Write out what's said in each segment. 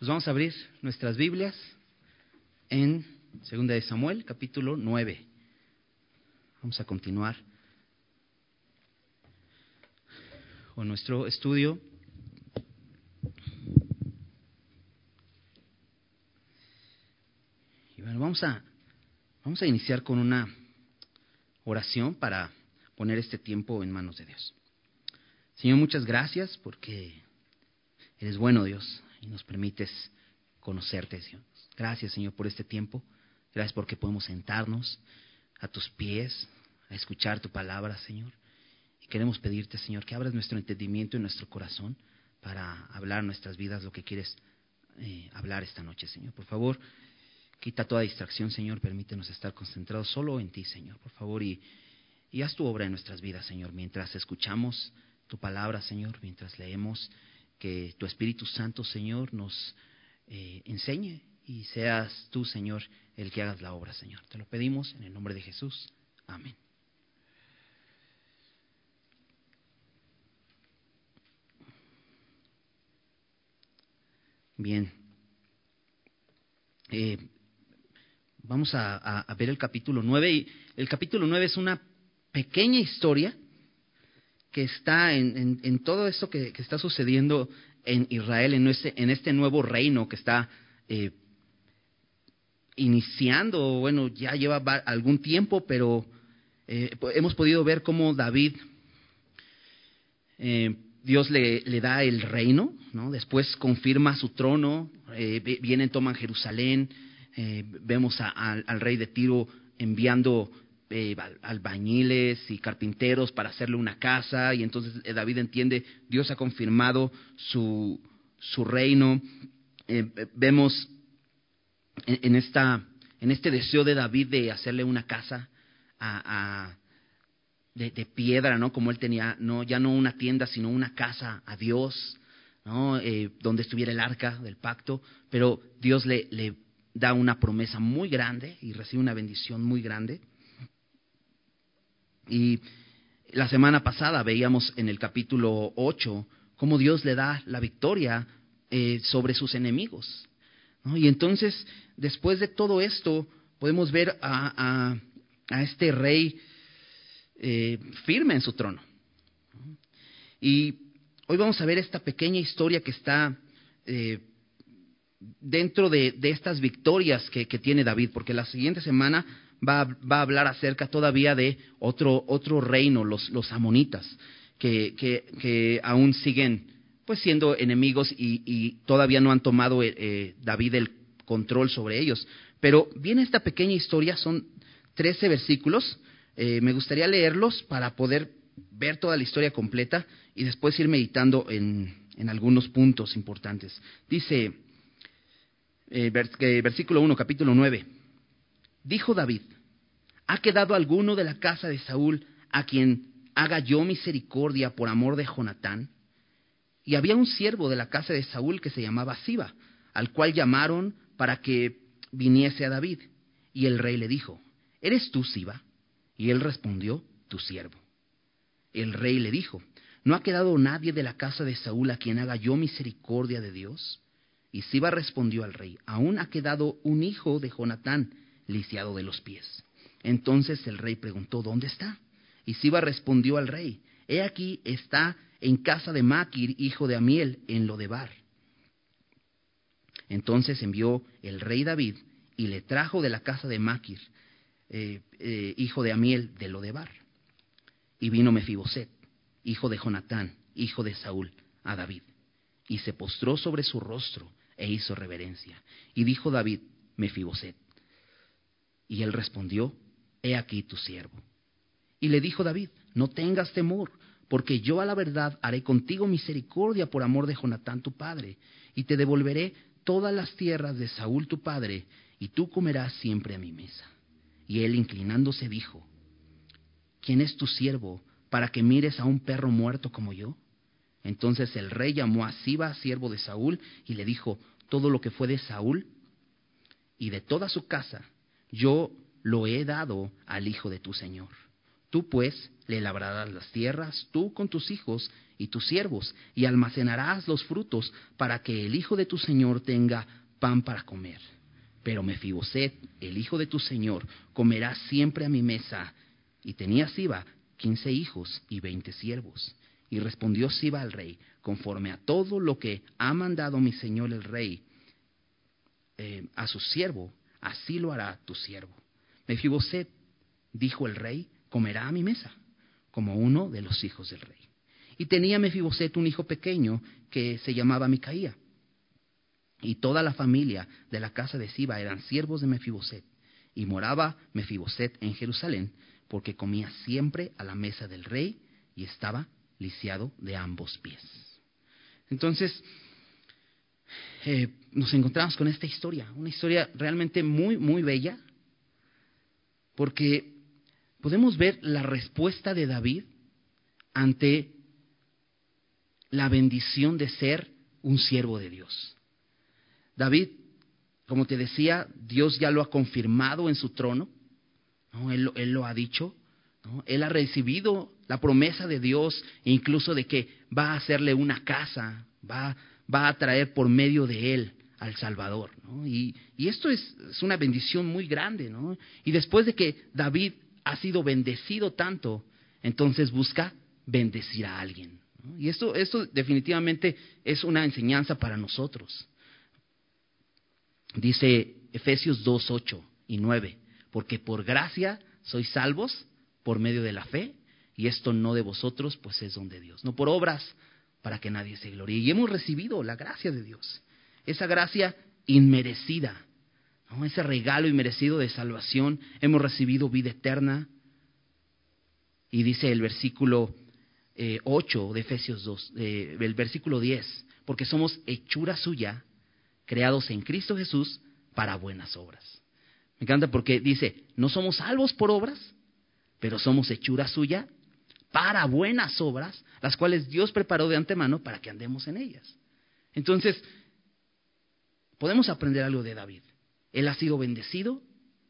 Pues vamos a abrir nuestras Biblias en Segunda de Samuel, capítulo 9. Vamos a continuar con nuestro estudio. Y bueno, vamos a, vamos a iniciar con una oración para poner este tiempo en manos de Dios. Señor, muchas gracias porque eres bueno, Dios y nos permites conocerte, Señor. Gracias, Señor, por este tiempo. Gracias porque podemos sentarnos a tus pies, a escuchar tu palabra, Señor. Y queremos pedirte, Señor, que abras nuestro entendimiento y nuestro corazón para hablar nuestras vidas lo que quieres eh, hablar esta noche, Señor. Por favor, quita toda distracción, Señor. Permítenos estar concentrados solo en ti, Señor. Por favor, y, y haz tu obra en nuestras vidas, Señor, mientras escuchamos tu palabra, Señor, mientras leemos que tu Espíritu Santo, Señor, nos eh, enseñe y seas tú, Señor, el que hagas la obra, Señor. Te lo pedimos en el nombre de Jesús. Amén. Bien. Eh, vamos a, ver el capítulo 9. Y el capítulo 9 es una pequeña historia que está en, todo esto que, está sucediendo en Israel, en este, nuevo reino que está eh, iniciando, bueno, ya lleva algún tiempo, pero eh, hemos podido ver cómo David, eh, Dios le, da el reino, ¿no? después confirma su trono, vienen, toman Jerusalén, vemos al rey de Tiro enviando eh, albañiles y carpinteros para hacerle una casa y entonces eh, David entiende, Dios ha confirmado su, su reino. Eh, vemos en, esta, en este deseo de David de hacerle una casa a, de, piedra, ¿no? Como él tenía, no, ya no una tienda, sino una casa a Dios, ¿no? donde estuviera el arca del pacto, pero Dios le, le da una promesa muy grande y recibe una bendición muy grande. Y la semana pasada veíamos en el capítulo 8 cómo Dios le da la victoria eh, sobre sus enemigos. Y entonces, después de todo esto, podemos ver a, este rey eh, firme en su trono. Y hoy vamos a ver esta pequeña historia que está eh, dentro de, estas victorias que, tiene David, porque la siguiente semana va, a hablar acerca todavía de otro, otro reino, los, los amonitas, que, que, aún siguen pues siendo enemigos y, todavía no han tomado eh, eh, David el control sobre ellos. Pero viene esta pequeña historia, son 13 versículos, eh, me gustaría leerlos para poder ver toda la historia completa y después ir meditando en, en algunos puntos importantes. Dice, versículo 1, capítulo 9. Dijo David, ¿ha quedado alguno de la casa de Saúl a quien haga yo misericordia por amor de Jonatán? Y había un siervo de la casa de Saúl que se llamaba Siba, al cual llamaron para que viniese a David. Y el rey le dijo, ¿eres tú Siba? Y él respondió, tu siervo. El rey le dijo, ¿no ha quedado nadie de la casa de Saúl a quien haga yo misericordia de Dios? Y Siba respondió al rey, aún ha quedado un hijo de Jonatán, lisiado de los pies. Entonces el rey preguntó, ¿dónde está? Y Siba respondió al rey, He aquí está en casa de Maquir, hijo de Amiel, en Lodebar. Entonces envió el rey David y le trajo de la casa de Maquir, eh, eh, hijo de Amiel, de Lodebar. Y vino Mefiboset, hijo de Jonatán, hijo de Saúl, a David. Y se postró sobre su rostro e hizo reverencia. Y dijo David, Mefiboset, y él respondió, He aquí tu siervo. Y le dijo David, No tengas temor, porque yo a la verdad haré contigo misericordia por amor de Jonatán tu padre, y te devolveré todas las tierras de Saúl tu padre, y tú comerás siempre a mi mesa. Y él inclinándose dijo, ¿quién es tu siervo para que mires a un perro muerto como yo? Entonces el rey llamó a Siba, siervo de Saúl, y le dijo, todo lo que fue de Saúl y de toda su casa, yo lo he dado al hijo de tu señor. Tú pues le labrarás las tierras, tú con tus hijos, y tus siervos, y almacenarás los frutos para que el hijo de tu señor tenga pan para comer. Pero Mefiboset, el hijo de tu señor, comerá siempre a mi mesa. Y tenía Siba quince hijos y veinte siervos. Y respondió Siba al rey, conforme a todo lo que ha mandado mi señor el rey eh, a su siervo, así lo hará tu siervo. Mefiboset, dijo el rey, comerá a mi mesa, como uno de los hijos del rey. Y tenía Mefiboset un hijo pequeño que se llamaba Micaía. Y toda la familia de la casa de Siba eran siervos de Mefiboset. Y moraba Mefiboset en Jerusalén, porque comía siempre a la mesa del rey y estaba lisiado de ambos pies. Entonces, eh, nos encontramos con esta historia, una historia realmente muy, muy bella, porque podemos ver la respuesta de David ante la bendición de ser un siervo de Dios. David, como te decía, Dios ya lo ha confirmado en su trono, él, lo ha dicho, él ha recibido la promesa de Dios, incluso de que va a hacerle una casa, va, va a traer por medio de él al Salvador. Y, esto es, es, una bendición muy grande. ¿no? Y después de que David ha sido bendecido tanto, entonces busca bendecir a alguien. Y esto, esto definitivamente es una enseñanza para nosotros. Dice Efesios 2, 8 y 9, porque por gracia sois salvos por medio de la fe, y esto no de vosotros, pues es don de Dios, no por obras para que nadie se gloríe. Y hemos recibido la gracia de Dios, esa gracia inmerecida, ese regalo inmerecido de salvación, hemos recibido vida eterna. Y dice el versículo 8 eh, de Efesios 2, eh, el versículo 10, porque somos hechura suya, creados en Cristo Jesús para buenas obras. Me encanta porque dice, no somos salvos por obras, pero somos hechura suya para buenas obras, las cuales Dios preparó de antemano para que andemos en ellas. Entonces, podemos aprender algo de David. Él ha sido bendecido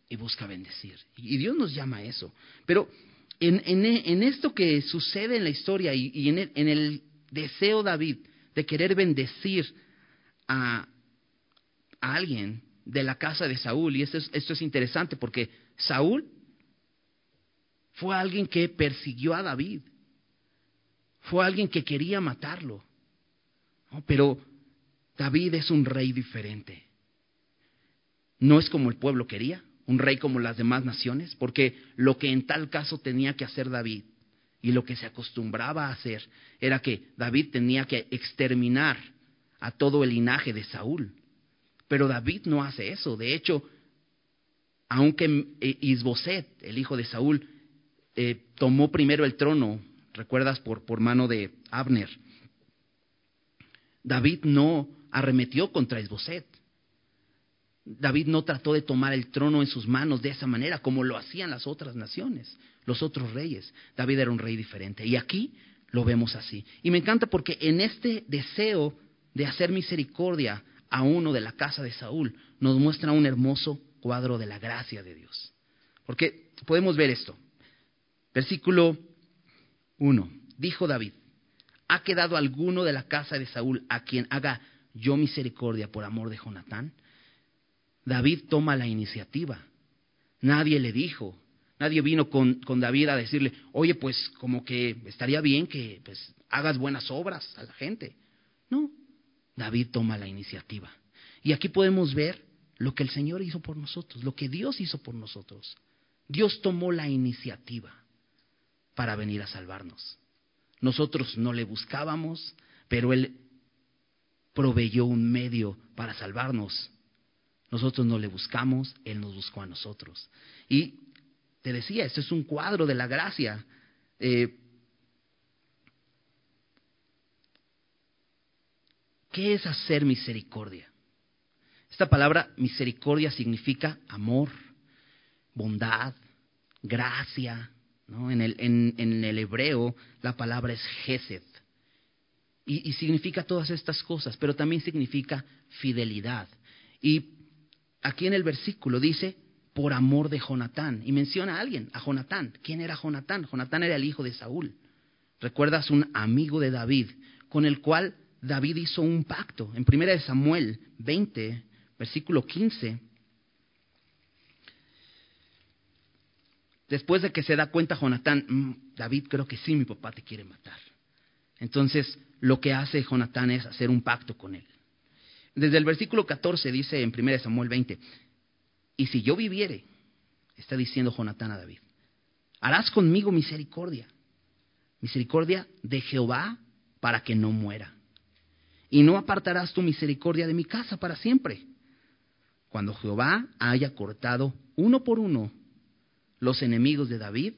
y busca bendecir. Y Dios nos llama a eso. Pero en, esto que sucede en la historia y, en, el, en, el, deseo David de querer bendecir a, alguien de la casa de Saúl, y esto es, esto es interesante porque Saúl fue alguien que persiguió a David, fue alguien que quería matarlo, pero David es un rey diferente. No es como el pueblo quería, un rey como las demás naciones, porque lo que en tal caso tenía que hacer David y lo que se acostumbraba a hacer era que David tenía que exterminar a todo el linaje de Saúl. Pero David no hace eso. De hecho, aunque eh, Isboset, el hijo de Saúl, eh, tomó primero el trono, recuerdas, por, por mano de Abner, David no arremetió contra Isboset. David no trató de tomar el trono en sus manos de esa manera como lo hacían las otras naciones, los otros reyes. David era un rey diferente. Y aquí lo vemos así. Y me encanta porque en este deseo de hacer misericordia a uno de la casa de Saúl, nos muestra un hermoso cuadro de la gracia de Dios. Porque podemos ver esto. Versículo 1. Dijo David, ¿ha quedado alguno de la casa de Saúl a quien haga yo misericordia por amor de Jonatán? David toma la iniciativa. Nadie le dijo, nadie vino con, David a decirle, oye, pues como que estaría bien que pues, hagas buenas obras a la gente. No, David toma la iniciativa. Y aquí podemos ver lo que el Señor hizo por nosotros, lo que Dios hizo por nosotros. Dios tomó la iniciativa para venir a salvarnos. Nosotros no le buscábamos, pero Él proveyó un medio para salvarnos. Nosotros no le buscamos, Él nos buscó a nosotros. Y te decía, esto es un cuadro de la gracia. Eh, ¿Qué es hacer misericordia? Esta palabra misericordia significa amor, bondad, gracia. ¿no? En, el, hebreo la palabra es gesed. Y, significa todas estas cosas, pero también significa fidelidad. Y aquí en el versículo dice, por amor de Jonatán. Y menciona a alguien, a Jonatán. ¿Quién era Jonatán? Jonatán era el hijo de Saúl. recuerdas un amigo de David con el cual David hizo un pacto. En 1 Samuel 20, versículo 15, después de que se da cuenta Jonatán, mm, David creo que sí, mi papá te quiere matar. Entonces lo que hace Jonatán es hacer un pacto con él. Desde el versículo 14 dice en 1 Samuel 20, y si yo viviere, está diciendo Jonatán a David, harás conmigo misericordia, misericordia de Jehová para que no muera. Y no apartarás tu misericordia de mi casa para siempre. Cuando Jehová haya cortado uno por uno los enemigos de David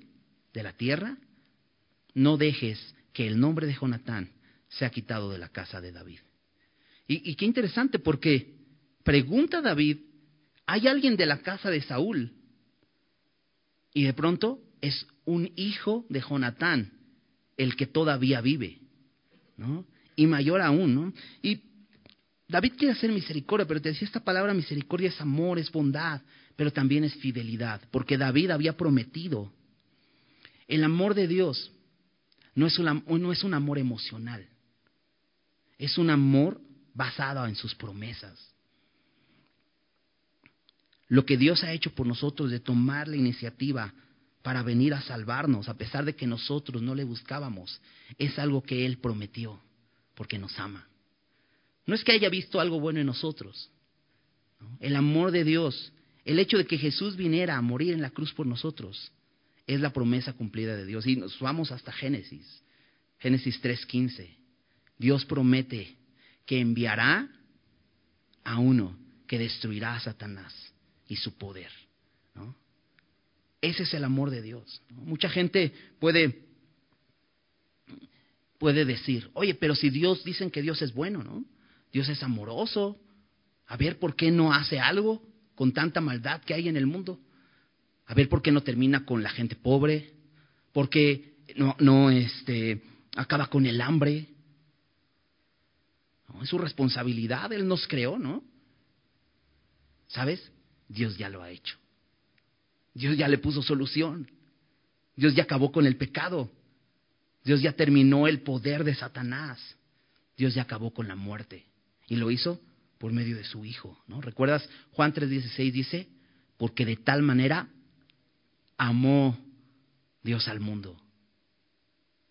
de la tierra, no dejes que el nombre de Jonatán sea quitado de la casa de David. Y, y qué interesante porque pregunta David, ¿hay alguien de la casa de Saúl? Y de pronto es un hijo de Jonatán el que todavía vive, ¿no? Y mayor aún, ¿no? Y David quiere hacer misericordia, pero te decía esta palabra misericordia es amor, es bondad, pero también es fidelidad, porque David había prometido. El amor de Dios no es un, no es un amor emocional, es un amor basado en sus promesas. Lo que Dios ha hecho por nosotros de tomar la iniciativa para venir a salvarnos, a pesar de que nosotros no le buscábamos, es algo que Él prometió, porque nos ama. No es que haya visto algo bueno en nosotros. El amor de Dios, el hecho de que Jesús viniera a morir en la cruz por nosotros, es la promesa cumplida de Dios. Y nos vamos hasta Génesis, Génesis 3:15. Dios promete que enviará a uno que destruirá a Satanás y su poder. Ese es el amor de Dios. Mucha gente puede, puede decir, oye, pero si Dios dicen que Dios es bueno, ¿no? Dios es amoroso. A ver, ¿por qué no hace algo con tanta maldad que hay en el mundo? A ver, ¿por qué no termina con la gente pobre? ¿Por qué no, no este, acaba con el hambre? es su responsabilidad, Él nos creó, ¿no? ¿Sabes? Dios ya lo ha hecho. Dios ya le puso solución. Dios ya acabó con el pecado. Dios ya terminó el poder de Satanás. Dios ya acabó con la muerte. Y lo hizo por medio de su Hijo. ¿no? ¿Recuerdas? Juan 3:16 dice, porque de tal manera amó Dios al mundo.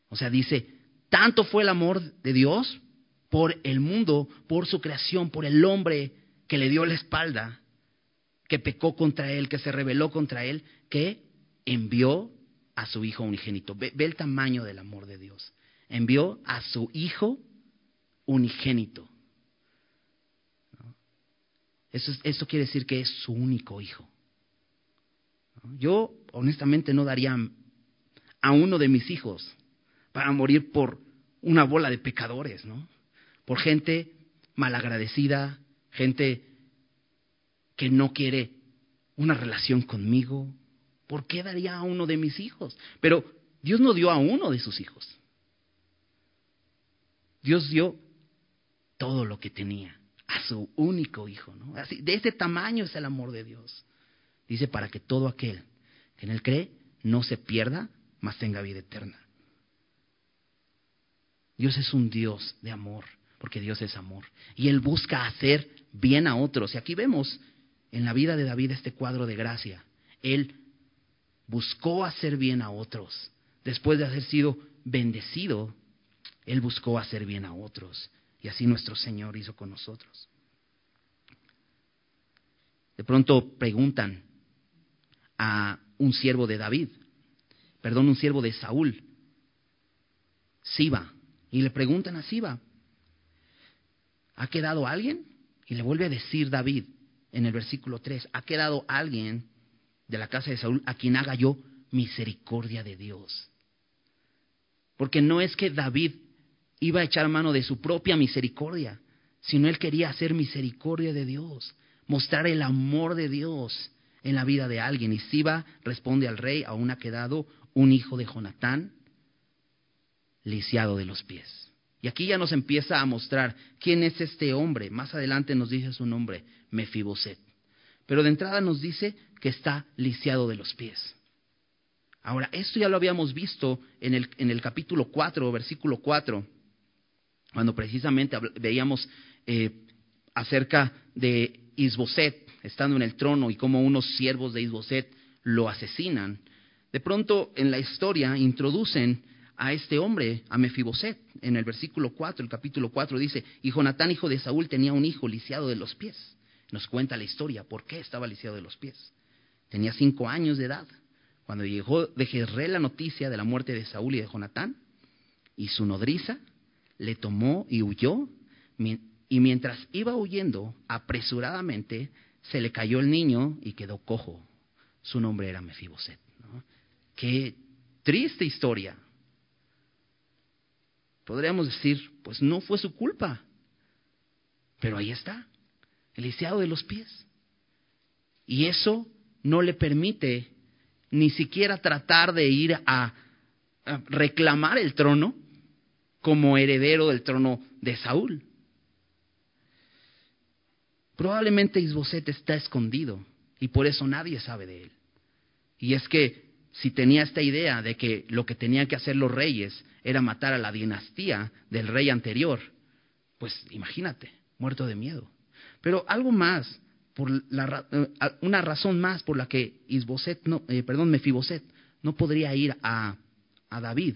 O sea, dice, tanto fue el amor de Dios por el mundo, por su creación, por el hombre que le dio la espalda, que pecó contra él, que se rebeló contra él, que envió a su Hijo unigénito. Ve, el tamaño del amor de Dios. Envió a su Hijo unigénito. Eso, quiere decir que es su único Hijo. Yo honestamente no daría a uno de mis hijos para morir por una bola de pecadores, ¿no? Por gente malagradecida, gente que no quiere una relación conmigo? ¿Por qué daría a uno de mis hijos? Pero Dios no dio a uno de sus hijos. Dios dio todo lo que tenía a su único hijo, ¿no? Así, de ese tamaño es el amor de Dios. Dice para que todo aquel que en él cree no se pierda, mas tenga vida eterna. Dios es un Dios de amor, porque Dios es amor. Y Él busca hacer bien a otros. Y aquí vemos en la vida de David este cuadro de gracia. Él buscó hacer bien a otros. Después de haber sido bendecido, Él buscó hacer bien a otros. Y así nuestro Señor hizo con nosotros. De pronto preguntan a un siervo de David, perdón, un siervo de Saúl, Siba, y le preguntan a Siba, ¿ha quedado alguien? Y le vuelve a decir David, en el versículo 3, ha quedado alguien de la casa de Saúl a quien haga yo misericordia de Dios. Porque no es que David iba a echar mano de su propia misericordia, sino él quería hacer misericordia de Dios, mostrar el amor de Dios en la vida de alguien. Y Siba responde al rey, aún ha quedado un hijo de Jonatán, lisiado de los pies. Y aquí ya nos empieza a mostrar quién es este hombre. Más adelante nos dice su nombre, Mefiboset. Pero de entrada nos dice que está lisiado de los pies. Ahora, esto ya lo habíamos visto en el, en el capítulo 4, versículo 4, cuando precisamente veíamos eh, acerca de Isboset estando en el trono y cómo unos siervos de Isboset lo asesinan. De pronto en la historia introducen a este hombre, a Mefiboset, en el versículo 4, el capítulo 4 dice, y Jonatán, hijo de Saúl, tenía un hijo lisiado de los pies. Nos cuenta la historia, ¿por qué estaba lisiado de los pies? Tenía cinco años de edad. Cuando llegó de Jezreel la noticia de la muerte de Saúl y de Jonatán, y su nodriza le tomó y huyó, y mientras iba huyendo apresuradamente, se le cayó el niño y quedó cojo. Su nombre era Mefiboset. Qué triste historia. Podríamos decir, pues no fue su culpa, pero ahí está, el lisiado de los pies. Y eso no le permite ni siquiera tratar de ir a, reclamar el trono como heredero del trono de Saúl. Probablemente Isboset está escondido y por eso nadie sabe de él. Y es que si tenía esta idea de que lo que tenían que hacer los reyes era matar a la dinastía del rey anterior, pues imagínate, muerto de miedo. Pero algo más, por la, eh, una razón más por la que Isboset, no, eh, perdón, Mefiboset no podría ir a, a David,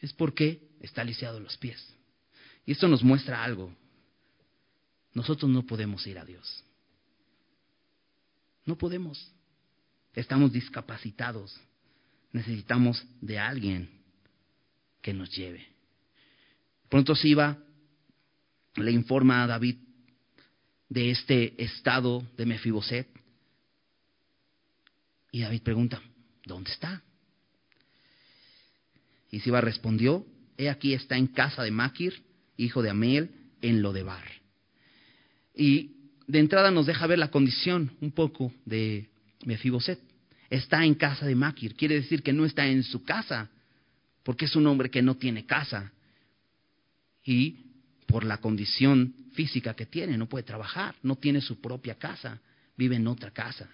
es porque está lisiado los pies. Y esto nos muestra algo. Nosotros no podemos ir a Dios. No podemos. Estamos discapacitados. Necesitamos de alguien que nos lleve. Pronto Siba le informa a David de este estado de Mefiboset. Y David pregunta, ¿dónde está? Y Siba respondió, he aquí está en casa de Maquir, hijo de Amel, en Lodebar. Y de entrada nos deja ver la condición un poco de Mefiboset. Está en casa de Maquir, quiere decir que no está en su casa, porque es un hombre que no tiene casa. Y por la condición física que tiene, no puede trabajar, no tiene su propia casa, vive en otra casa.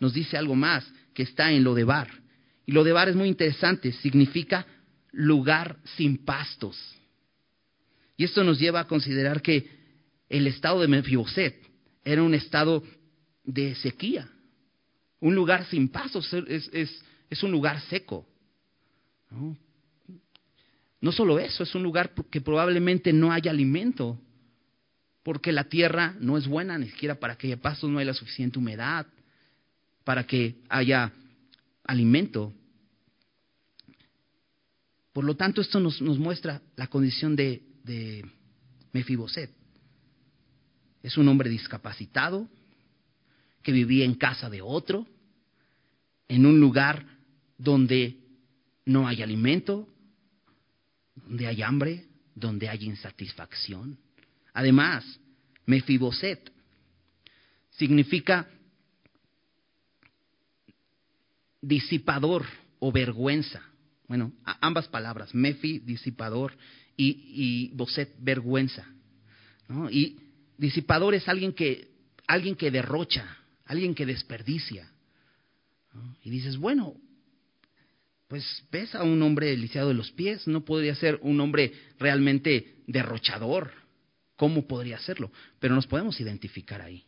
Nos dice algo más, que está en Lodebar. Y Lodebar es muy interesante, significa lugar sin pastos. Y esto nos lleva a considerar que el estado de Mefiboset era un estado de sequía, un lugar sin pasos, es, un lugar seco. ¿no? solo eso, es un lugar que probablemente no haya alimento, porque la tierra no es buena ni siquiera para que haya pastos, no hay la suficiente humedad, para que haya alimento. Por lo tanto, esto nos, nos muestra la condición de, de Mefiboset. Es un hombre discapacitado que vivía en casa de otro, en un lugar donde no hay alimento, donde hay hambre, donde hay insatisfacción. Además, Mefiboset significa disipador o vergüenza. Bueno, ambas palabras, Mefi, disipador, y, y Boset, vergüenza. ¿no? Y Disipador es alguien que, alguien que derrocha, alguien que desperdicia. Y dices, bueno, pues ves a un hombre lisiado de los pies, no podría ser un hombre realmente derrochador. ¿Cómo podría serlo? Pero nos podemos identificar ahí.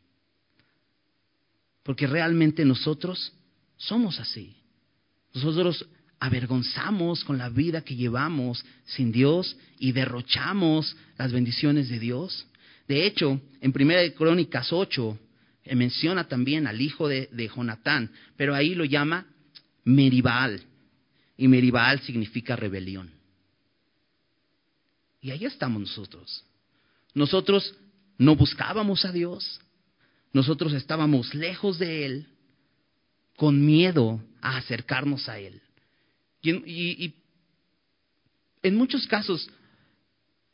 Porque realmente nosotros somos así. Nosotros avergonzamos con la vida que llevamos sin Dios y derrochamos las bendiciones de Dios. De hecho, en Primera de Crónicas 8 eh, menciona también al hijo de, Jonatán, pero ahí lo llama Meribal. Y Meribal significa rebelión. Y ahí estamos nosotros. Nosotros no buscábamos a Dios. Nosotros estábamos lejos de Él, con miedo a acercarnos a Él. y en muchos casos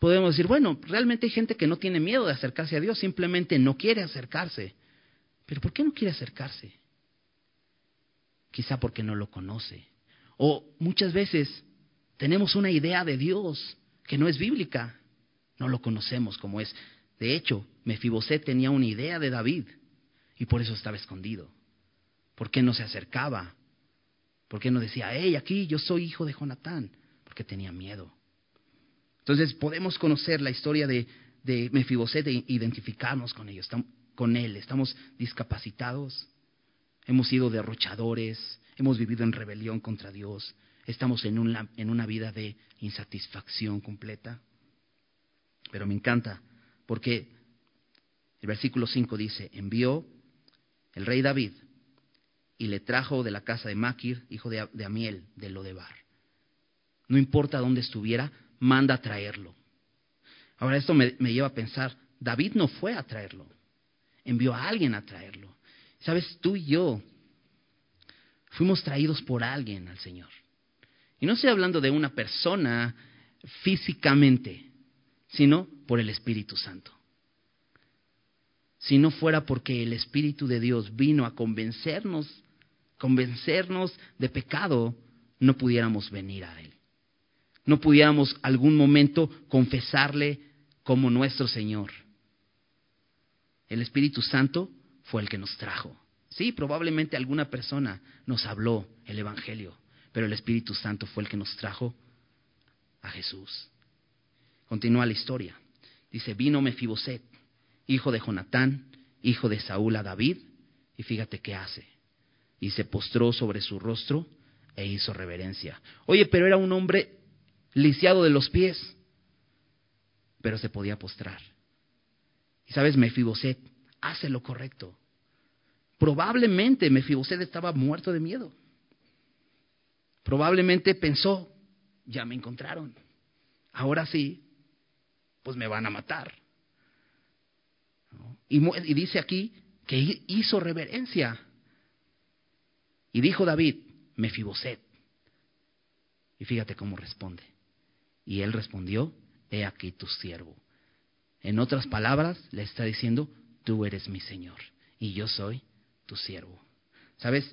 podemos decir, bueno, realmente hay gente que no tiene miedo de acercarse a Dios, simplemente no quiere acercarse. Pero ¿por qué no quiere acercarse? Quizá porque no lo conoce. O muchas veces tenemos una idea de Dios que no es bíblica, no lo conocemos como es. De hecho, Mefiboset tenía una idea de David y por eso estaba escondido. ¿Por qué no se acercaba? ¿Por qué no decía, hey, aquí yo soy hijo de Jonatán? Porque tenía miedo. Entonces podemos conocer la historia de, de Mefiboset e identificarnos con ellos, con él. Estamos discapacitados, hemos sido derrochadores, hemos vivido en rebelión contra Dios, estamos en una, en una vida de insatisfacción completa. Pero me encanta porque el versículo 5 dice, envió el rey David y le trajo de la casa de Maquir, hijo de, Amiel, de Lodebar. No importa dónde estuviera, manda a traerlo. Ahora esto me, lleva a pensar, David no fue a traerlo, envió a alguien a traerlo. Sabes, tú y yo fuimos traídos por alguien al Señor. Y no estoy hablando de una persona físicamente, sino por el Espíritu Santo. Si no fuera porque el Espíritu de Dios vino a convencernos, convencernos de pecado, no pudiéramos venir a Él. No pudiéramos algún momento confesarle como nuestro Señor. El Espíritu Santo fue el que nos trajo. Sí, probablemente alguna persona nos habló el Evangelio, pero el Espíritu Santo fue el que nos trajo a Jesús. Continúa la historia. Dice, vino Mefiboset, hijo de Jonatán, hijo de Saúl a David, y fíjate qué hace. Y se postró sobre su rostro e hizo reverencia. Oye, pero era un hombre lisiado de los pies, pero se podía postrar. Y sabes, Mefiboset hace lo correcto. Probablemente Mefiboset estaba muerto de miedo. Probablemente pensó, ya me encontraron. Ahora sí, pues me van a matar. Y, y dice aquí que hizo reverencia. Y dijo David, Mefiboset. Y fíjate cómo responde. Y él respondió, he aquí tu siervo. En otras palabras, le está diciendo, tú eres mi Señor y yo soy tu siervo. ¿Sabes?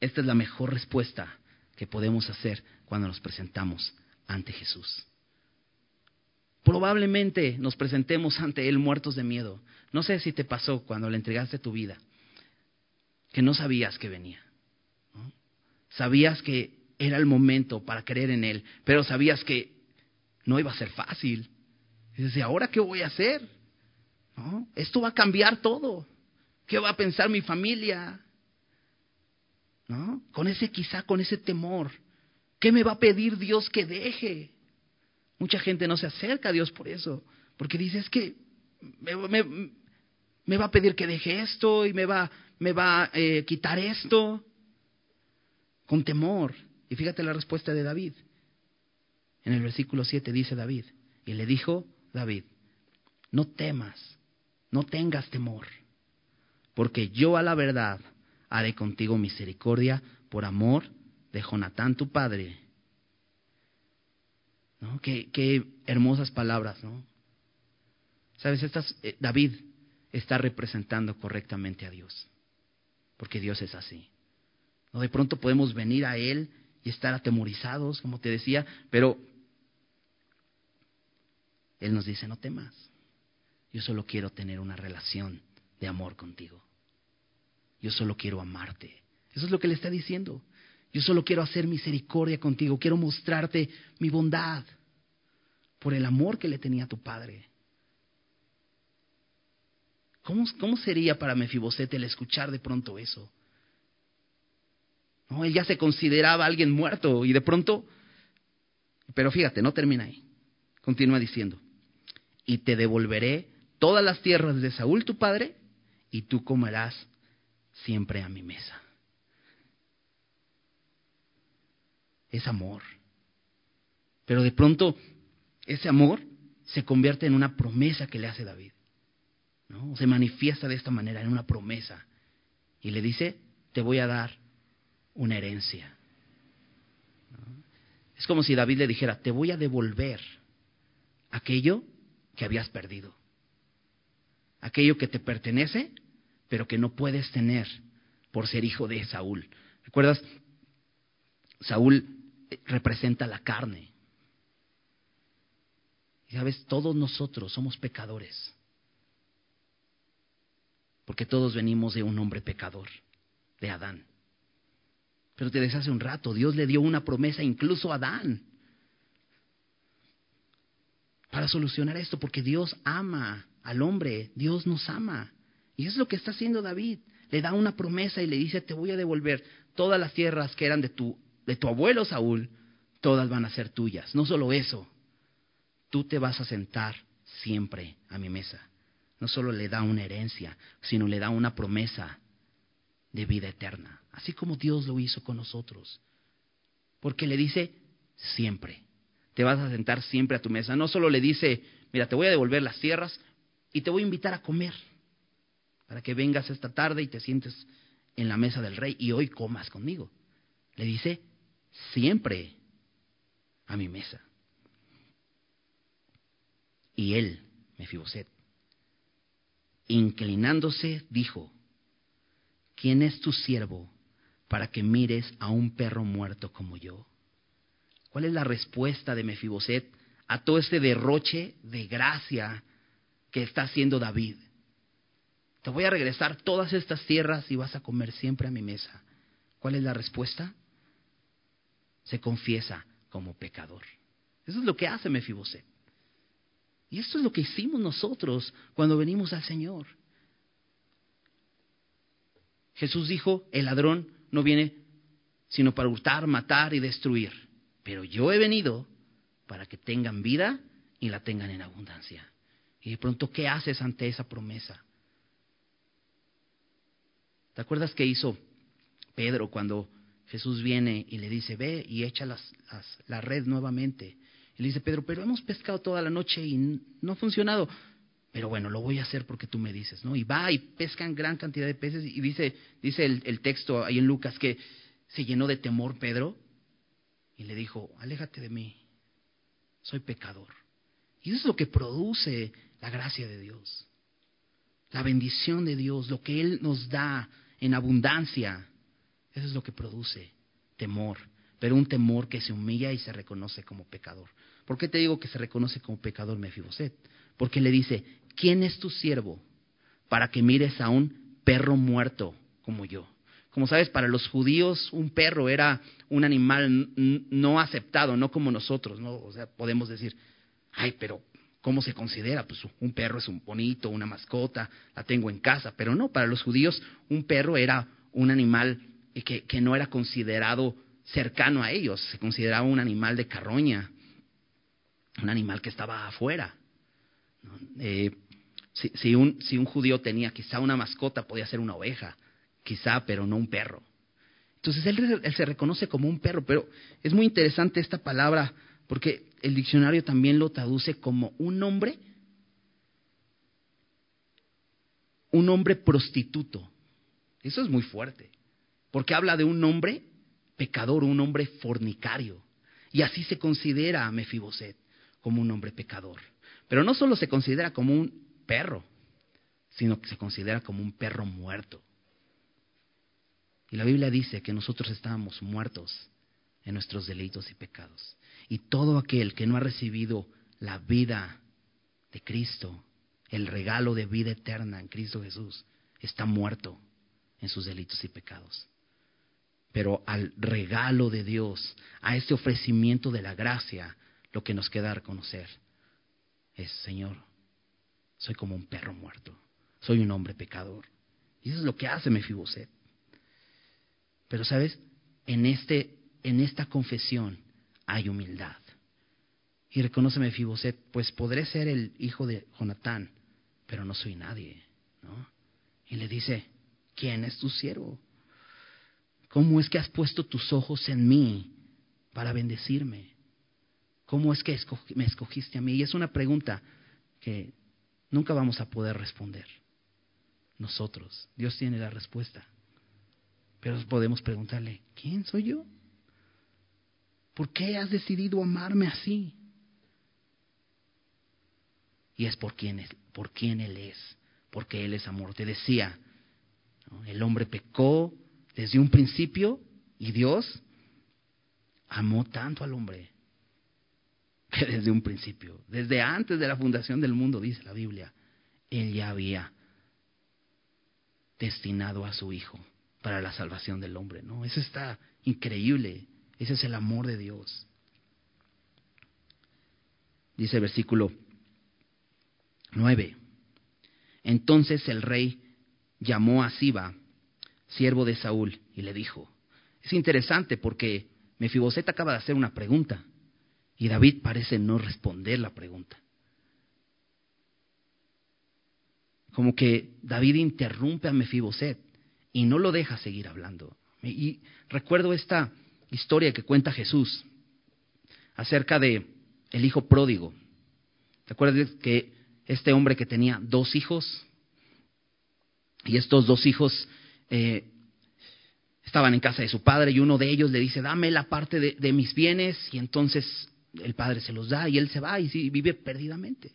Esta es la mejor respuesta que podemos hacer cuando nos presentamos ante Jesús. Probablemente nos presentemos ante Él muertos de miedo. No sé si te pasó cuando le entregaste tu vida, que no sabías que venía. Sabías que era el momento para creer en Él, pero sabías que no iba a ser fácil. Y dices, ¿ahora qué voy a hacer? Esto va a cambiar todo. ¿Qué va a pensar mi familia? ¿No? Con ese quizá, con ese temor. ¿Qué me va a pedir Dios que deje? Mucha gente no se acerca a Dios por eso, porque dice, es que me, va a pedir que deje esto y me va, me va a eh, quitar esto, con temor. Y fíjate la respuesta de David. En el versículo 7 dice David, y le dijo David, no temas, no tengas temor, porque yo a la verdad haré contigo misericordia por amor de Jonatán tu padre ¿no? Qué, hermosas palabras, ¿no? Sabes, estas, eh, David está representando correctamente a Dios, porque Dios es así. ¿No? De pronto podemos venir a Él y estar atemorizados, como te decía, pero Él nos dice, no temas, yo solo quiero tener una relación de amor contigo. Yo solo quiero amarte. Eso es lo que le está diciendo. Yo solo quiero hacer misericordia contigo, quiero mostrarte mi bondad por el amor que le tenía a tu padre. ¿Cómo, cómo sería para Mefiboset el escuchar de pronto eso? Él ya se consideraba alguien muerto y de pronto, pero fíjate, no termina ahí. Continúa diciendo, y te devolveré todas las tierras de Saúl tu padre, y tú comerás siempre a mi mesa. es amor. Pero de pronto ese amor se convierte en una promesa que le hace David. ¿no? Se manifiesta de esta manera, en una promesa. Y le dice, te voy a dar una herencia. Es como si David le dijera, te voy a devolver aquello que habías perdido. Aquello que te pertenece, pero que no puedes tener por ser hijo de Saúl. ¿Recuerdas? Saúl representa la carne. Y sabes, todos nosotros somos pecadores. Porque todos venimos de un hombre pecador, de Adán. Pero te decía hace un rato, Dios le dio una promesa incluso a Adán para solucionar esto, porque Dios ama al hombre, Dios nos ama. Y eso es lo que está haciendo David. Le da una promesa y le dice, te voy a devolver todas las tierras que eran de tu, de tu abuelo Saúl, todas van a ser tuyas. No solo eso, tú te vas a sentar siempre a mi mesa. No solo le da una herencia, sino le da una promesa de vida eterna, así como Dios lo hizo con nosotros. Porque le dice siempre, te vas a sentar siempre a tu mesa. No solo le dice, mira, te voy a devolver las tierras y te voy a invitar a comer, para que vengas esta tarde y te sientes en la mesa del rey y hoy comas conmigo. Le dice, siempre a mi mesa. Y él, Mefiboset, inclinándose, dijo, ¿quién es tu siervo para que mires a un perro muerto como yo? ¿Cuál es la respuesta de Mefiboset a todo este derroche de gracia que está haciendo David? Te voy a regresar todas estas tierras y vas a comer siempre a mi mesa. ¿Cuál es la respuesta? Se confiesa como pecador. Eso es lo que hace Mefiboset. Y esto es lo que hicimos nosotros cuando venimos al Señor. Jesús dijo, el ladrón no viene sino para hurtar, matar y destruir. Pero yo he venido para que tengan vida y la tengan en abundancia. Y de pronto, ¿qué haces ante esa promesa? ¿Te acuerdas qué hizo Pedro cuando Jesús viene y le dice, ve y echa la red nuevamente? Y le dice, Pedro, pero hemos pescado toda la noche y no ha funcionado. Pero bueno, lo voy a hacer porque tú me dices, ¿no? Y va y pescan gran cantidad de peces y dice, dice el, el texto ahí en Lucas que se llenó de temor Pedro y le dijo, aléjate de mí, soy pecador. Y eso es lo que produce la gracia de Dios, la bendición de Dios, lo que Él nos da en abundancia, eso es lo que produce temor, pero un temor que se humilla y se reconoce como pecador. ¿Por qué te digo que se reconoce como pecador Mefiboset? Porque le dice, ¿quién es tu siervo para que mires a un perro muerto como yo? Como sabes, para los judíos un perro era un animal no aceptado, no como nosotros, ¿no? O sea, podemos decir, ay, pero ¿cómo se considera? Pues un perro es un bonito, una mascota, la tengo en casa, pero no, para los judíos un perro era un animal que, que no era considerado cercano a ellos, se consideraba un animal de carroña un animal que estaba afuera. Eh, si, un, si un judío tenía quizá una mascota, podía ser una oveja, quizá, pero no un perro. Entonces él, él, se reconoce como un perro, pero es muy interesante esta palabra porque el diccionario también lo traduce como un hombre, un hombre prostituto. Eso es muy fuerte, porque habla de un hombre pecador, un hombre fornicario. Y así se considera a Mefiboset como un hombre pecador. Pero no solo se considera como un perro, sino que se considera como un perro muerto. Y la Biblia dice que nosotros estábamos muertos en nuestros delitos y pecados. Y todo aquel que no ha recibido la vida de Cristo, el regalo de vida eterna en Cristo Jesús, está muerto en sus delitos y pecados. Pero al regalo de Dios, a este ofrecimiento de la gracia, lo que nos queda reconocer es, Señor, soy como un perro muerto, soy un hombre pecador. Y eso es lo que hace Mefiboset. Pero sabes, en, este, en esta confesión hay humildad. Y reconoce Mefiboset, pues podré ser el hijo de Jonatán, pero no soy nadie. Y le dice, ¿quién es tu siervo? ¿Cómo es que has puesto tus ojos en mí para bendecirme? ¿Cómo es que me escogiste a mí? Y es una pregunta que nunca vamos a poder responder. Nosotros. Dios tiene la respuesta. Pero podemos preguntarle, ¿quién soy yo? ¿Por qué has decidido amarme así? Y es por quién, es, por quién Él es, porque Él es amor. Te decía, el hombre pecó desde un principio y Dios amó tanto al hombre que desde un principio, desde antes de la fundación del mundo, dice la Biblia, Él ya había destinado a su Hijo para la salvación del hombre, ¿no? Eso está increíble. Ese es el amor de Dios. Dice el versículo 9. Entonces el rey llamó a Siba, siervo de Saúl, y le dijo, es interesante porque Mefiboset acaba de hacer una pregunta y David parece no responder la pregunta. Como que David interrumpe a Mefiboset y no lo deja seguir hablando. Y recuerdo esta historia que cuenta Jesús acerca de el hijo pródigo. ¿Te acuerdas que este hombre que tenía dos hijos y estos dos hijos eh, estaban en casa de su padre y uno de ellos le dice, dame la parte de, mis bienes y entonces el padre se los da y él se va y vive perdidamente.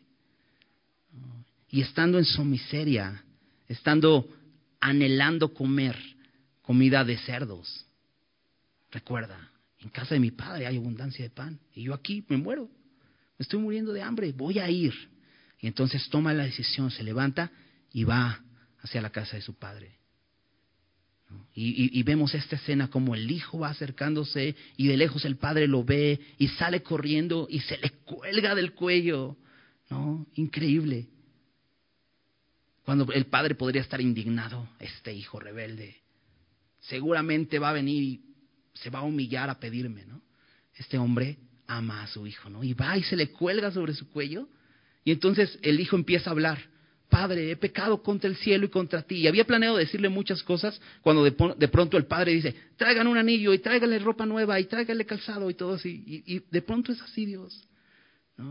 Y estando en su miseria, estando anhelando comer comida de cerdos, recuerda, en casa de mi padre hay abundancia de pan y yo aquí me muero, me estoy muriendo de hambre, voy a ir. Y entonces toma la decisión, se levanta y va hacia la casa de su padre. Y, vemos esta escena como el hijo va acercándose y de lejos el padre lo ve y sale corriendo y se le cuelga del cuello. ¿No? Increíble. Cuando el padre podría estar indignado, este hijo rebelde, seguramente va a venir y se va a humillar a pedirme, ¿no? Este hombre ama a su hijo, ¿no? Y va y se le cuelga sobre su cuello y entonces el hijo empieza a hablar. Padre, he pecado contra el cielo y contra ti. Y había planeado decirle muchas cosas cuando de, pronto el padre dice, traigan un anillo y tráiganle ropa nueva y tráiganle calzado y todo así. Y, de pronto es así Dios. De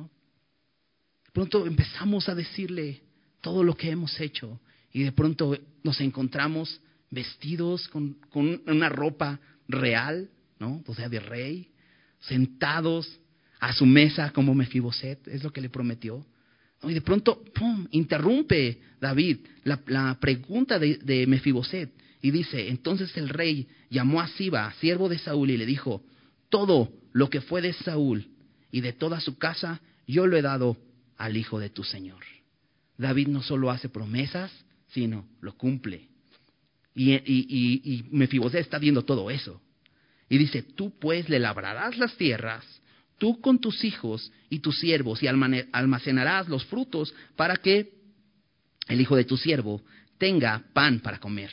pronto empezamos a decirle todo lo que hemos hecho y de pronto nos encontramos vestidos con, con una ropa real, ¿no? o sea, de rey, sentados a su mesa como Mefiboset, es lo que le prometió. Y de pronto, ¡pum!, interrumpe David la, pregunta de, Mefiboset y dice, entonces el rey llamó a Siba, siervo de Saúl, y le dijo, todo lo que fue de Saúl y de toda su casa, yo lo he dado al hijo de tu Señor. David no solo hace promesas, sino lo cumple. Y, y, y, y Mefiboset está viendo todo eso. Y dice, tú pues le labrarás las tierras tú con tus hijos y tus siervos y almacenarás los frutos para que el hijo de tu siervo tenga pan para comer.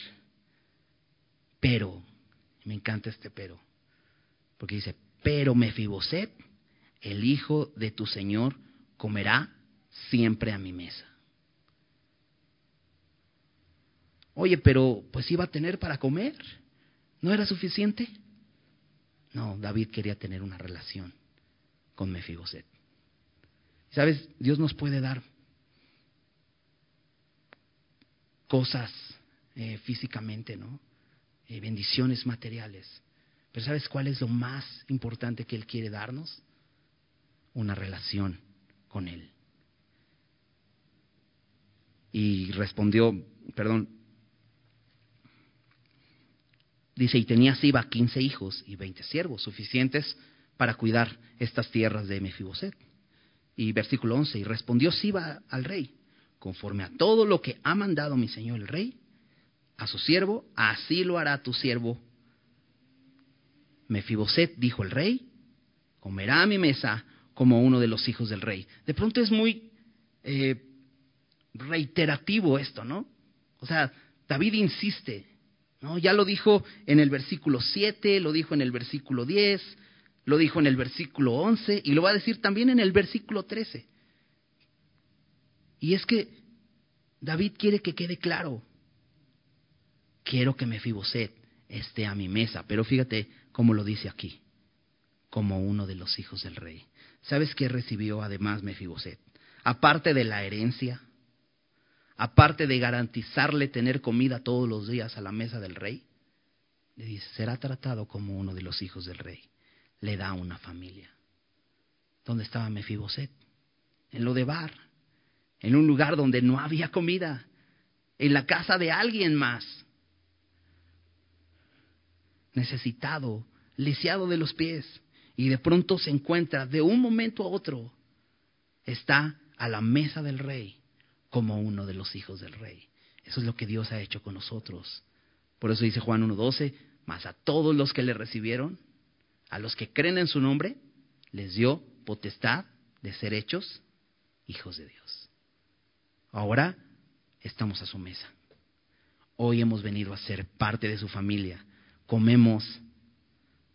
Pero, me encanta este pero, porque dice, pero Mefiboset, el hijo de tu señor, comerá siempre a mi mesa. Oye, pero pues iba a tener para comer. ¿No era suficiente? No, David quería tener una relación con Mefiboset. ¿Sabes? Dios nos puede dar cosas eh, físicamente, ¿no? Eh, bendiciones materiales. Pero ¿sabes cuál es lo más importante que Él quiere darnos? Una relación con Él. Y respondió, perdón, dice, y tenía Siba quince hijos y veinte siervos, suficientes para cuidar estas tierras de Mefiboset. Y versículo 11, y respondió Siba al rey, conforme a todo lo que ha mandado mi señor el rey, a su siervo, así lo hará tu siervo. Mefiboset, dijo el rey, comerá a mi mesa como uno de los hijos del rey. De pronto es muy eh, reiterativo esto, ¿no? O sea, David insiste, ¿no? Ya lo dijo en el versículo 7, lo dijo en el versículo 10, lo dijo en el versículo 11 y lo va a decir también en el versículo 13. Y es que David quiere que quede claro. Quiero que Mefiboset esté a mi mesa, pero fíjate cómo lo dice aquí, como uno de los hijos del rey. ¿Sabes qué recibió además Mefiboset? Aparte de la herencia, aparte de garantizarle tener comida todos los días a la mesa del rey, le dice, será tratado como uno de los hijos del rey le da una familia. ¿Dónde estaba Mefiboset? En lo de Bar, en un lugar donde no había comida, en la casa de alguien más. Necesitado, lisiado de los pies, y de pronto se encuentra de un momento a otro, está a la mesa del rey como uno de los hijos del rey. Eso es lo que Dios ha hecho con nosotros. Por eso dice Juan 1.12, mas a todos los que le recibieron, a los que creen en su nombre, les dio potestad de ser hechos hijos de Dios. Ahora estamos a su mesa. Hoy hemos venido a ser parte de su familia. Comemos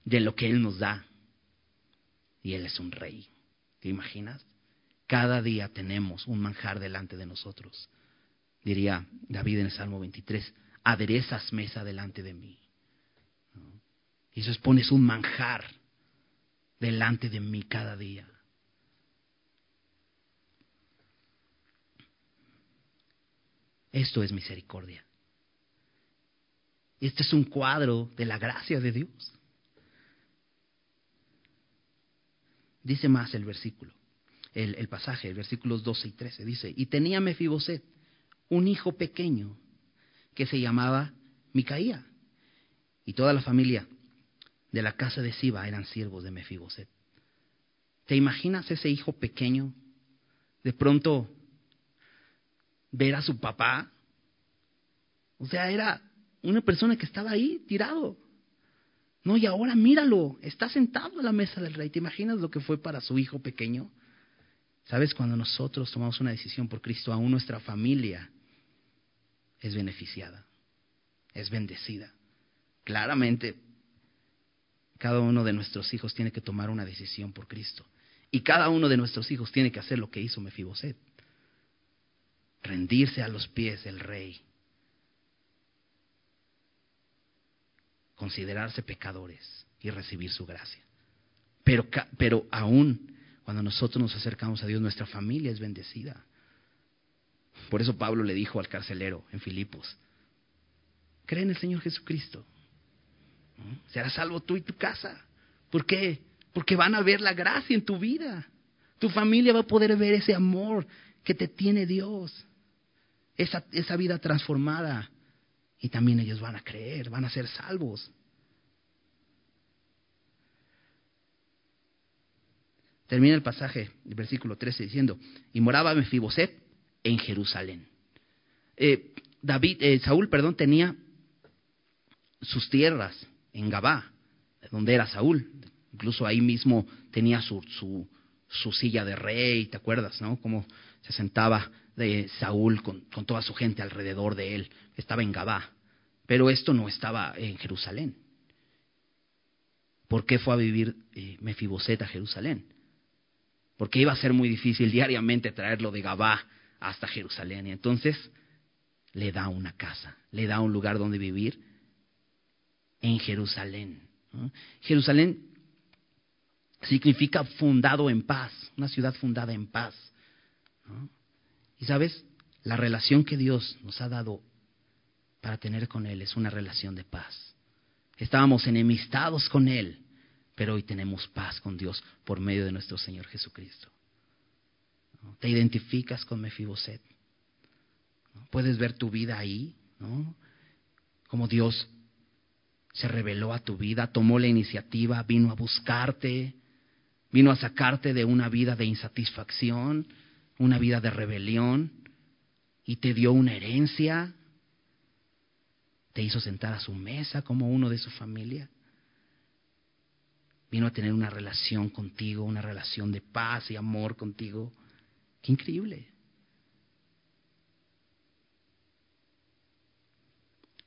de lo que Él nos da. Y Él es un rey. ¿Te imaginas? Cada día tenemos un manjar delante de nosotros. Diría David en el Salmo 23, aderezas mesa delante de mí. Y es pones un manjar delante de mí cada día. Esto es misericordia. Este es un cuadro de la gracia de Dios. Dice más el versículo, el, pasaje, el versículos 12 y 13. Dice, y tenía Mefiboset un hijo pequeño que se llamaba Micaía. Y toda la familia de la casa de Siba eran siervos de Mefiboset. ¿Te imaginas ese hijo pequeño de pronto ver a su papá? O sea, era una persona que estaba ahí tirado. No, y ahora míralo, está sentado a la mesa del rey. ¿Te imaginas lo que fue para su hijo pequeño? ¿Sabes? Cuando nosotros tomamos una decisión por Cristo, aún nuestra familia es beneficiada, es bendecida. Claramente, cada uno de nuestros hijos tiene que tomar una decisión por Cristo. Y cada uno de nuestros hijos tiene que hacer lo que hizo Mefiboset. Rendirse a los pies del rey considerarse pecadores y recibir su gracia. Pero, pero aún cuando nosotros nos acercamos a Dios, nuestra familia es bendecida. Por eso Pablo le dijo al carcelero en Filipos, cree en el Señor Jesucristo. Serás salvo tú y tu casa. ¿Por qué? Porque van a ver la gracia en tu vida. Tu familia va a poder ver ese amor que te tiene Dios. Esa, esa vida transformada. Y también ellos van a creer, van a ser salvos. Termina el pasaje, el versículo 13, diciendo, y moraba Mefiboset en Jerusalén. Eh, David, eh, Saúl, perdón, tenía sus tierras en Gabá, donde era Saúl. Incluso ahí mismo tenía su, su, silla de rey, ¿te acuerdas, no? Cómo se sentaba de Saúl con, toda su gente alrededor de él. Estaba en Gabá. Pero esto no estaba en Jerusalén. ¿Por qué fue a vivir eh, Mefiboset a Jerusalén? Porque iba a ser muy difícil diariamente traerlo de Gabá hasta Jerusalén. Y entonces le da una casa, le da un lugar donde vivir en Jerusalén. Jerusalén significa fundado en paz, una ciudad fundada en paz. Y sabes, la relación que Dios nos ha dado para tener con Él es una relación de paz. Estábamos enemistados con Él, pero hoy tenemos paz con Dios por medio de nuestro Señor Jesucristo. ¿Te identificas con Mefiboset? ¿Puedes ver tu vida ahí? ¿no? Como Dios se reveló a tu vida, tomó la iniciativa, vino a buscarte, vino a sacarte de una vida de insatisfacción, una vida de rebelión y te dio una herencia, te hizo sentar a su mesa como uno de su familia. Vino a tener una relación contigo, una relación de paz y amor contigo. Qué increíble.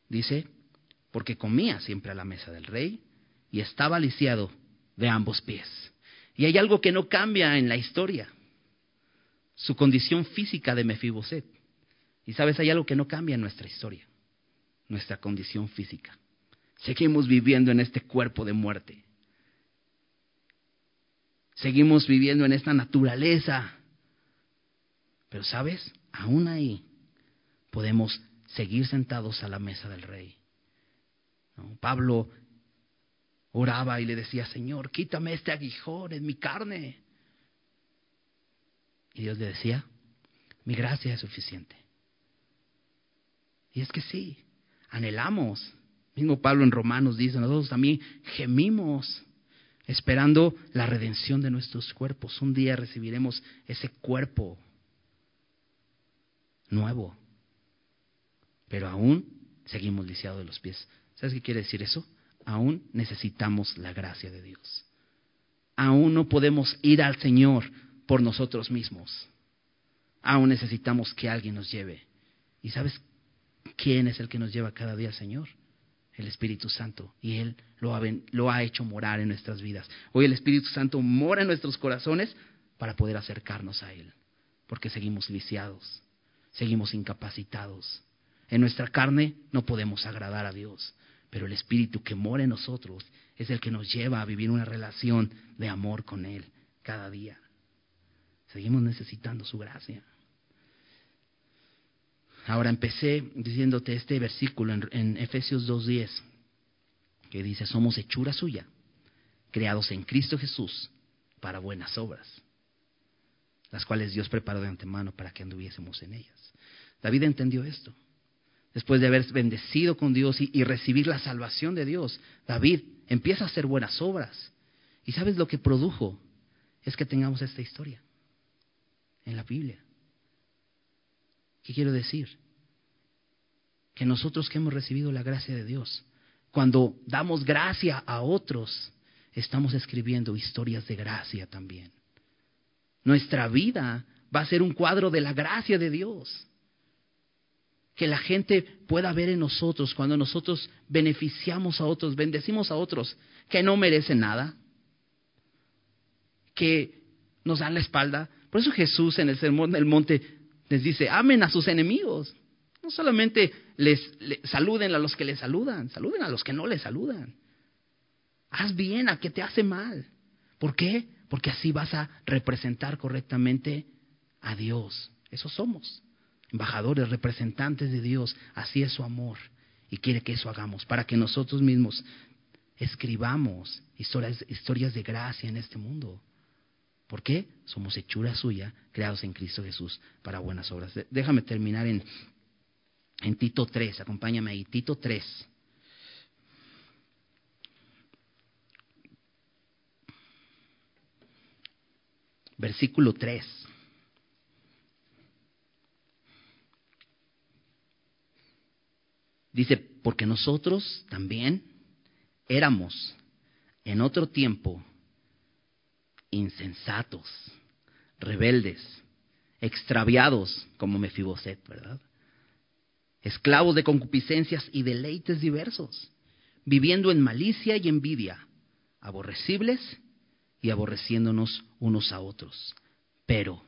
Dice, porque comía siempre a la mesa del rey y estaba lisiado de ambos pies. Y hay algo que no cambia en la historia su condición física de Mefiboset. Y sabes, hay algo que no cambia en nuestra historia, nuestra condición física. Seguimos viviendo en este cuerpo de muerte. Seguimos viviendo en esta naturaleza. Pero sabes, aún ahí podemos seguir sentados a la mesa del rey. Pablo oraba y le decía, Señor, quítame este aguijón en mi carne. Y Dios le decía, mi gracia es suficiente. Y es que sí, anhelamos. Mismo Pablo en Romanos dice, nosotros también gemimos esperando la redención de nuestros cuerpos. Un día recibiremos ese cuerpo nuevo. Pero aún seguimos lisiados de los pies. ¿Sabes qué quiere decir eso? Aún necesitamos la gracia de Dios. Aún no podemos ir al Señor por nosotros mismos. Aún necesitamos que alguien nos lleve. ¿Y sabes quién es el que nos lleva cada día Señor? El Espíritu Santo. Y Él lo ha hecho morar en nuestras vidas. Hoy el Espíritu Santo mora en nuestros corazones para poder acercarnos a Él. Porque seguimos lisiados, seguimos incapacitados. En nuestra carne no podemos agradar a Dios, pero el Espíritu que mora en nosotros es el que nos lleva a vivir una relación de amor con Él cada día. Seguimos necesitando su gracia. Ahora empecé diciéndote este versículo en, Efesios 2.10, que dice, somos hechura suya, creados en Cristo Jesús para buenas obras, las cuales Dios preparó de antemano para que anduviésemos en ellas. David entendió esto. Después de haber bendecido con Dios y, recibir la salvación de Dios, David empieza a hacer buenas obras. ¿Y sabes lo que produjo? Es que tengamos esta historia en la Biblia. ¿Qué quiero decir? Que nosotros que hemos recibido la gracia de Dios, cuando damos gracia a otros, estamos escribiendo historias de gracia también. Nuestra vida va a ser un cuadro de la gracia de Dios. Que la gente pueda ver en nosotros cuando nosotros beneficiamos a otros, bendecimos a otros que no merecen nada, que nos dan la espalda. Por eso Jesús en el Sermón del Monte les dice, amen a sus enemigos. No solamente les, saluden a los que les saludan, saluden a los que no les saludan. Haz bien a que te hace mal. ¿Por qué? Porque así vas a representar correctamente a Dios. Eso somos. Embajadores, representantes de Dios. Así es su amor. Y quiere que eso hagamos para que nosotros mismos escribamos historias, historias de gracia en este mundo. ¿Por qué? Somos hechura suya, creados en Cristo Jesús para buenas obras. Déjame terminar en, en Tito 3, acompáñame ahí, Tito 3. Versículo 3. Dice, porque nosotros también éramos en otro tiempo insensatos, rebeldes, extraviados como Mefiboset, ¿verdad? Esclavos de concupiscencias y deleites diversos, viviendo en malicia y envidia, aborrecibles y aborreciéndonos unos a otros. Pero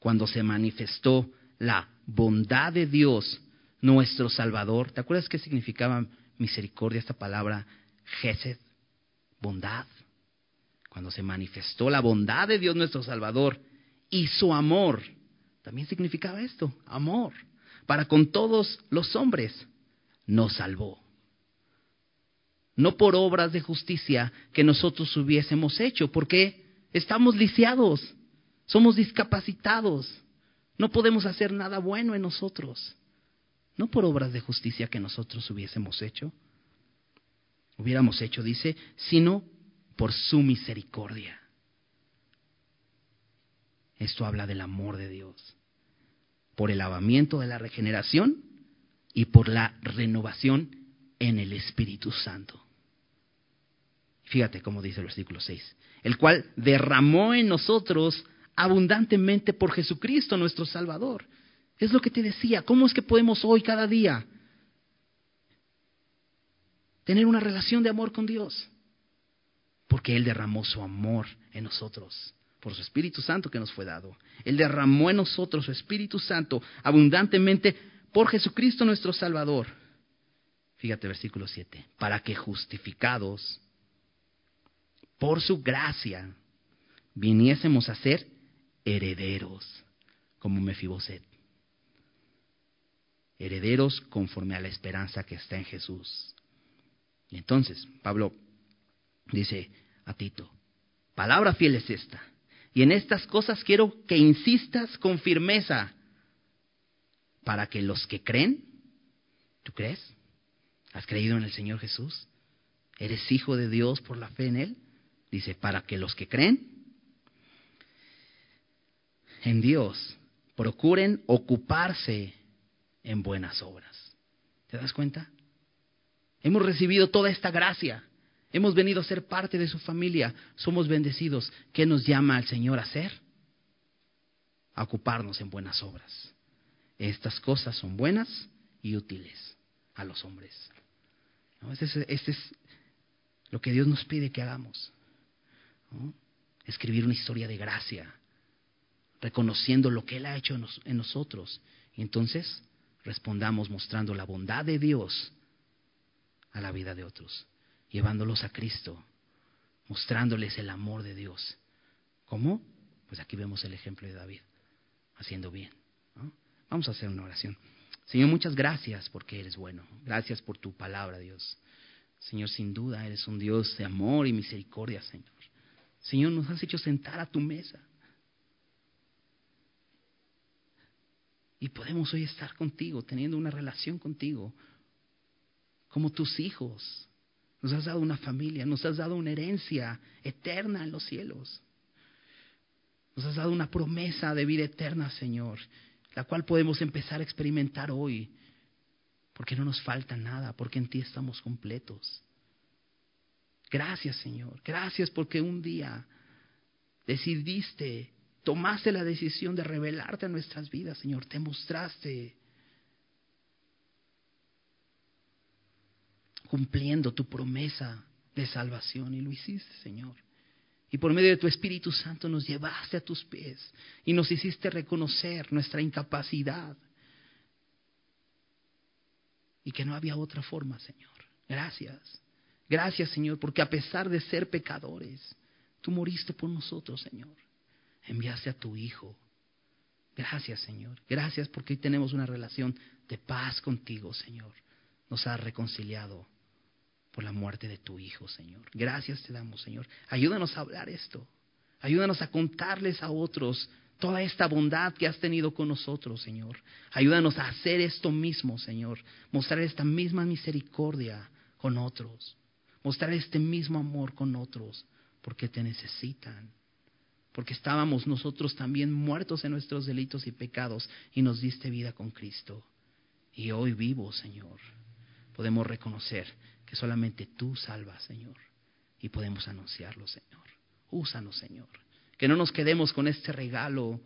cuando se manifestó la bondad de Dios, nuestro Salvador, ¿te acuerdas qué significaba misericordia esta palabra? Gesed, bondad cuando se manifestó la bondad de Dios nuestro Salvador y su amor, también significaba esto, amor, para con todos los hombres, nos salvó. No por obras de justicia que nosotros hubiésemos hecho, porque estamos lisiados, somos discapacitados, no podemos hacer nada bueno en nosotros. No por obras de justicia que nosotros hubiésemos hecho, hubiéramos hecho, dice, sino por su misericordia. Esto habla del amor de Dios, por el lavamiento de la regeneración y por la renovación en el Espíritu Santo. Fíjate cómo dice el versículo 6, el cual derramó en nosotros abundantemente por Jesucristo nuestro Salvador. Es lo que te decía, ¿cómo es que podemos hoy cada día tener una relación de amor con Dios? Porque Él derramó su amor en nosotros, por su Espíritu Santo que nos fue dado. Él derramó en nosotros su Espíritu Santo abundantemente por Jesucristo nuestro Salvador. Fíjate versículo 7, para que justificados por su gracia viniésemos a ser herederos, como Mefiboset. Herederos conforme a la esperanza que está en Jesús. Y entonces, Pablo dice, a Tito. Palabra fiel es esta. Y en estas cosas quiero que insistas con firmeza para que los que creen, ¿tú crees? ¿Has creído en el Señor Jesús? ¿Eres hijo de Dios por la fe en Él? Dice, para que los que creen en Dios procuren ocuparse en buenas obras. ¿Te das cuenta? Hemos recibido toda esta gracia. Hemos venido a ser parte de su familia. Somos bendecidos. ¿Qué nos llama al Señor a hacer? A ocuparnos en buenas obras. Estas cosas son buenas y útiles a los hombres. Este, es, lo que Dios nos pide que hagamos. Escribir una historia de gracia, reconociendo lo que Él ha hecho en nosotros. Y entonces respondamos mostrando la bondad de Dios a la vida de otros, llevándolos a Cristo, mostrándoles el amor de Dios. ¿Cómo? Pues aquí vemos el ejemplo de David, haciendo bien. Vamos a hacer una oración. Señor, muchas gracias porque eres bueno. Gracias por tu palabra, Dios. Señor, sin duda eres un Dios de amor y misericordia, Señor. Señor, nos has hecho sentar a tu mesa. Y podemos hoy estar contigo, teniendo una relación contigo, como tus hijos. Nos has dado una familia, nos has dado una herencia eterna en los cielos. Nos has dado una promesa de vida eterna, Señor, la cual podemos empezar a experimentar hoy, porque no nos falta nada, porque en ti estamos completos. Gracias, Señor. Gracias porque un día decidiste, tomaste la decisión de revelarte a nuestras vidas, Señor. Te mostraste cumpliendo tu promesa de salvación y lo hiciste, Señor. Y por medio de tu Espíritu Santo nos llevaste a tus pies y nos hiciste reconocer nuestra incapacidad y que no había otra forma, Señor. Gracias. Gracias, Señor, porque a pesar de ser pecadores, tú moriste por nosotros, Señor. Enviaste a tu Hijo. Gracias, Señor. Gracias porque hoy tenemos una relación de paz contigo, Señor. Nos has reconciliado por la muerte de tu Hijo, Señor. Gracias te damos, Señor. Ayúdanos a hablar esto. Ayúdanos a contarles a otros toda esta bondad que has tenido con nosotros, Señor. Ayúdanos a hacer esto mismo, Señor. Mostrar esta misma misericordia con otros. Mostrar este mismo amor con otros, porque te necesitan. Porque estábamos nosotros también muertos en nuestros delitos y pecados y nos diste vida con Cristo. Y hoy vivo, Señor, podemos reconocer que solamente tú salvas, Señor. Y podemos anunciarlo, Señor. Úsanos, Señor. Que no nos quedemos con este regalo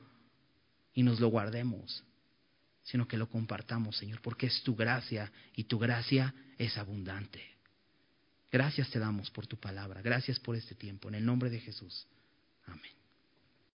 y nos lo guardemos, sino que lo compartamos, Señor, porque es tu gracia y tu gracia es abundante. Gracias te damos por tu palabra. Gracias por este tiempo. En el nombre de Jesús. Amén.